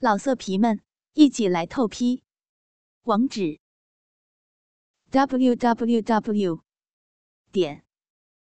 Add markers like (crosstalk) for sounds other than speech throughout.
老色皮们，一起来透批！网址：w w w 点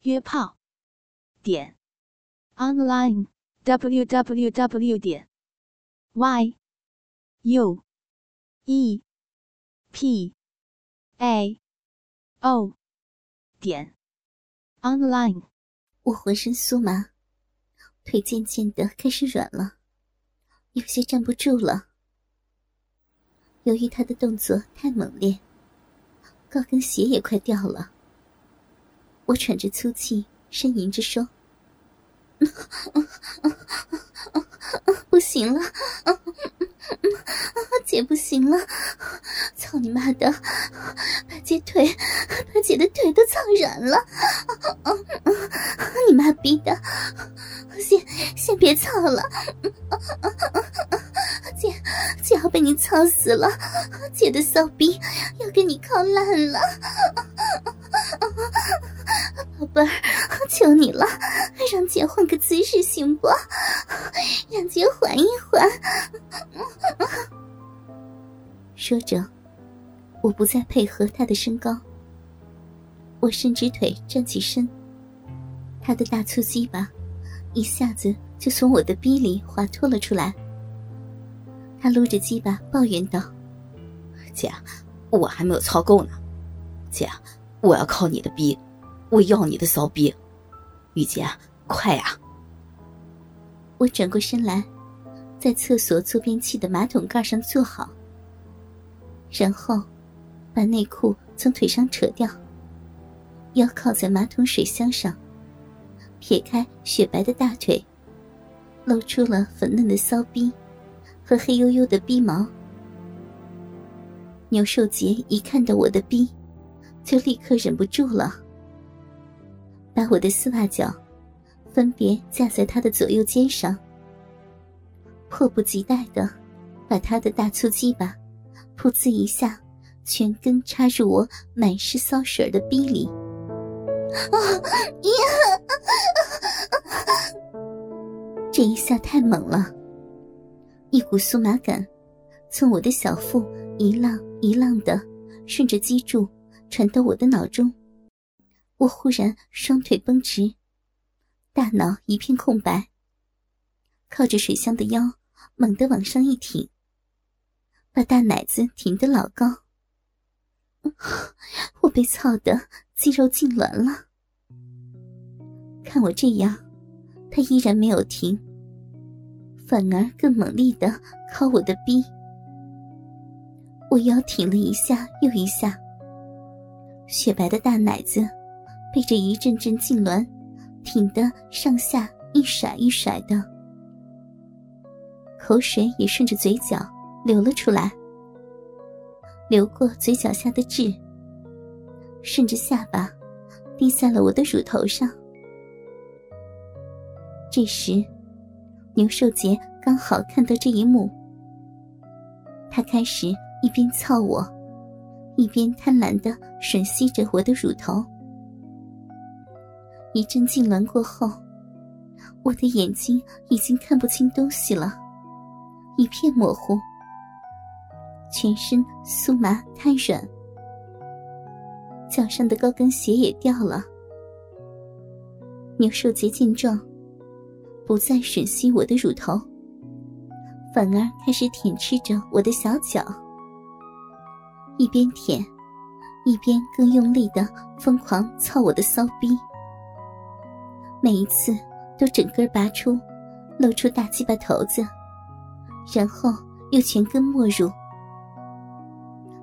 约炮点 online w w w 点 y u e p a o 点 online。我浑身酥麻，腿渐渐的开始软了。有些站不住了。由于他的动作太猛烈，高跟鞋也快掉了。我喘着粗气，呻吟着说：“ (laughs) (laughs) 不行了，姐不行了！操你妈的，把姐腿，把姐的腿都操软了！你妈逼的！先先别操了！”姐，姐要被你操死了！姐的骚逼要给你靠烂了！宝贝儿，求你了，让姐换个姿势行不？让姐缓一缓。说着，我不再配合他的身高，我伸直腿站起身，他的大粗鸡巴一下子就从我的逼里滑脱了出来。他撸着鸡巴抱怨道：“姐，我还没有操够呢。姐，我要靠你的逼，我要你的骚逼。雨洁，快呀！”我转过身来，在厕所坐便器的马桶盖上坐好，然后把内裤从腿上扯掉，腰靠在马桶水箱上，撇开雪白的大腿，露出了粉嫩的骚逼。和黑黝黝的逼毛，牛寿杰一看到我的逼，就立刻忍不住了，把我的丝袜脚分别架在他的左右肩上，迫不及待的把他的大粗鸡巴噗呲一下全根插入我满是骚水的逼里。啊呀！这一下太猛了。一股酥麻感从我的小腹一浪一浪的顺着脊柱传到我的脑中，我忽然双腿绷直，大脑一片空白，靠着水箱的腰猛地往上一挺，把大奶子挺得老高。我被操得肌肉痉挛了，看我这样，他依然没有停。反而更猛力的靠我的逼，我腰挺了一下又一下，雪白的大奶子被这一阵阵痉挛挺得上下一甩一甩的，口水也顺着嘴角流了出来，流过嘴角下的痣，顺着下巴滴在了我的乳头上。这时。牛寿杰刚好看到这一幕，他开始一边操我，一边贪婪的吮吸着我的乳头。一阵痉挛过后，我的眼睛已经看不清东西了，一片模糊，全身酥麻瘫软，脚上的高跟鞋也掉了。牛寿杰见状。不再吮吸我的乳头，反而开始舔吃着我的小脚，一边舔，一边更用力的疯狂操我的骚逼。每一次都整根拔出，露出大鸡巴头子，然后又全根没入。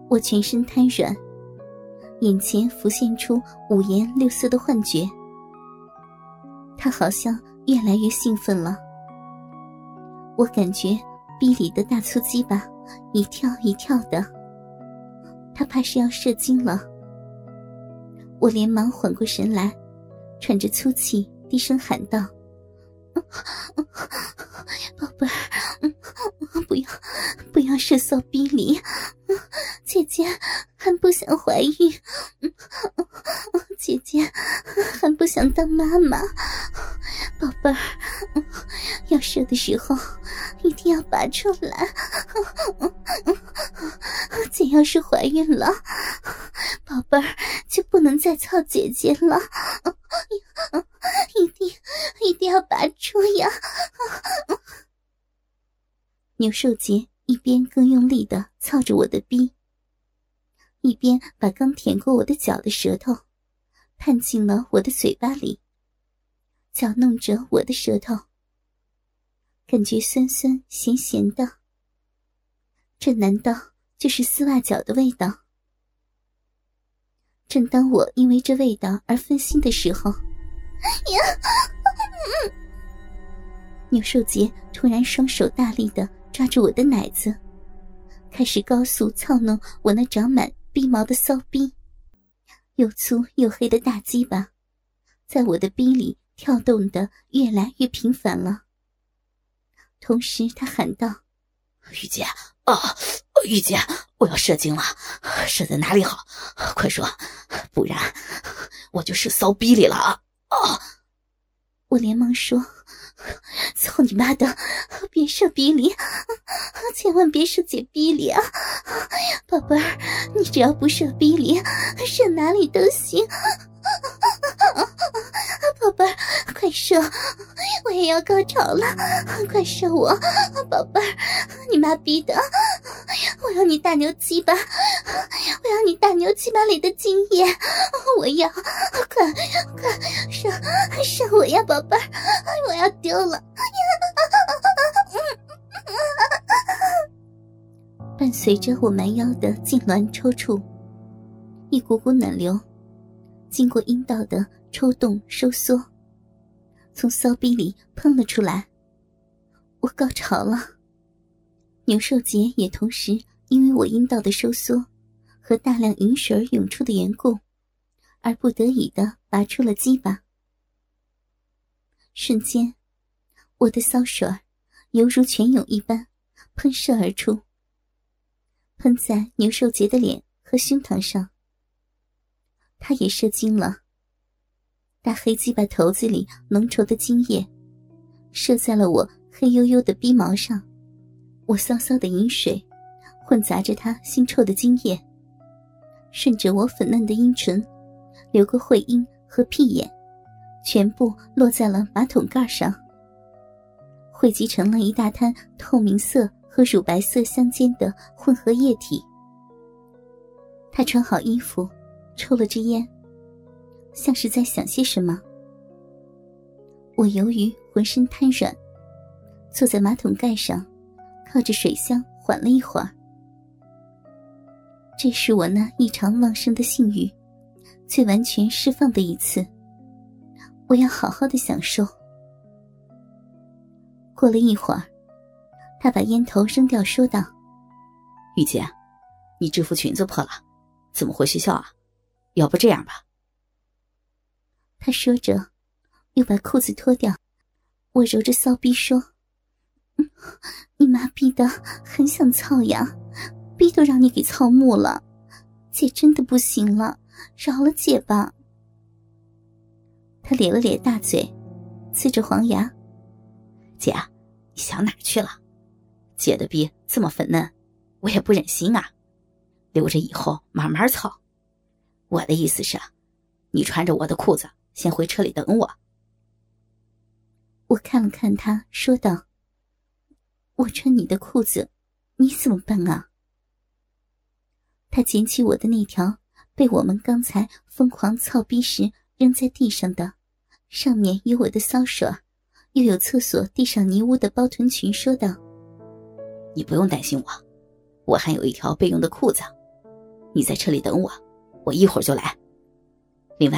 我全身瘫软，眼前浮现出五颜六色的幻觉。他好像。越来越兴奋了，我感觉逼里的大粗鸡巴一跳一跳的，他怕是要射精了。我连忙缓过神来，喘着粗气，低声喊道：“宝贝儿，不要要射骚逼里，姐姐还不想怀孕，姐姐还不想当妈妈。”宝贝儿，要射的时候一定要拔出来。姐要是怀孕了，宝贝儿就不能再操姐姐了，一定一定要拔出呀！牛寿杰一边更用力的操着我的逼，一边把刚舔过我的脚的舌头探进了我的嘴巴里，搅弄着我的舌头。感觉酸酸咸咸的，这难道就是丝袜脚的味道？正当我因为这味道而分心的时候，呀！(laughs) 牛寿杰突然双手大力的抓住我的奶子，开始高速操弄我那长满逼毛的骚逼，又粗又黑的大鸡巴，在我的逼里跳动的越来越频繁了。同时，他喊道：“玉姐啊，玉姐，我要射精了，射在哪里好？快说，不然我就射骚逼里了啊！”啊！我连忙说：“操你妈的，别射逼里，千万别射姐逼里啊！宝贝儿，你只要不射逼里，射哪里都行。(laughs) ”宝贝儿，快射！我也要高潮了，快射我，宝贝儿！你妈逼的！我要你大牛鸡巴！我要你大牛鸡巴里的精液！我要，快快射射我呀，宝贝儿！我要丢了！伴随着我蛮腰的痉挛抽搐，一股股暖流。经过阴道的抽动收缩，从骚逼里喷了出来。我高潮了。牛寿杰也同时因为我阴道的收缩和大量饮水涌出的缘故，而不得已的拔出了鸡巴。瞬间，我的骚水犹如泉涌一般喷射而出，喷在牛寿杰的脸和胸膛上。他也射精了。大黑鸡巴头子里浓稠的精液，射在了我黑黝黝的鼻毛上。我骚骚的饮水，混杂着他腥臭的精液，顺着我粉嫩的阴唇，流过会阴和屁眼，全部落在了马桶盖上，汇集成了一大滩透明色和乳白色相间的混合液体。他穿好衣服。抽了支烟，像是在想些什么。我由于浑身瘫软，坐在马桶盖上，靠着水箱缓了一会儿。这是我那异常旺盛的性欲最完全释放的一次，我要好好的享受。过了一会儿，他把烟头扔掉，说道：“雨洁，你制服裙子破了，怎么回学校啊？”要不这样吧，他说着，又把裤子脱掉。我揉着骚逼说：“你妈逼的很想操呀，逼都让你给操木了，姐真的不行了，饶了姐吧。”他咧了咧大嘴，呲着黄牙：“姐，你想哪去了？姐的逼这么粉嫩，我也不忍心啊，留着以后慢慢操。”我的意思是，你穿着我的裤子先回车里等我。我看了看他，说道：“我穿你的裤子，你怎么办啊？”他捡起我的那条被我们刚才疯狂操逼时扔在地上的，上面有我的骚水，又有厕所地上泥污的包臀裙，说道：“你不用担心我，我还有一条备用的裤子，你在车里等我。”我一会儿就来。另外，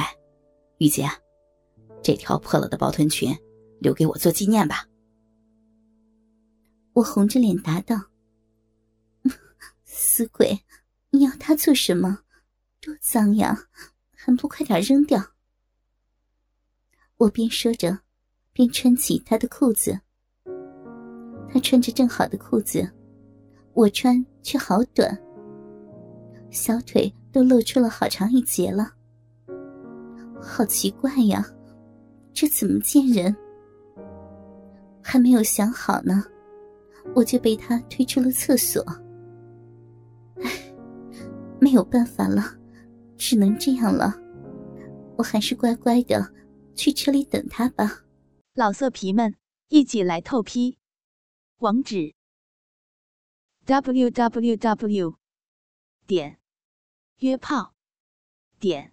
玉洁，这条破了的包臀裙留给我做纪念吧。我红着脸答道：“ (laughs) 死鬼，你要它做什么？多脏呀！还不快点扔掉！”我边说着，边穿起他的裤子。他穿着正好的裤子，我穿却好短，小腿。都露出了好长一截了，好奇怪呀，这怎么见人？还没有想好呢，我就被他推出了厕所。唉，没有办法了，只能这样了。我还是乖乖的去车里等他吧。老色皮们，一起来透批！网址：w w w 点约炮点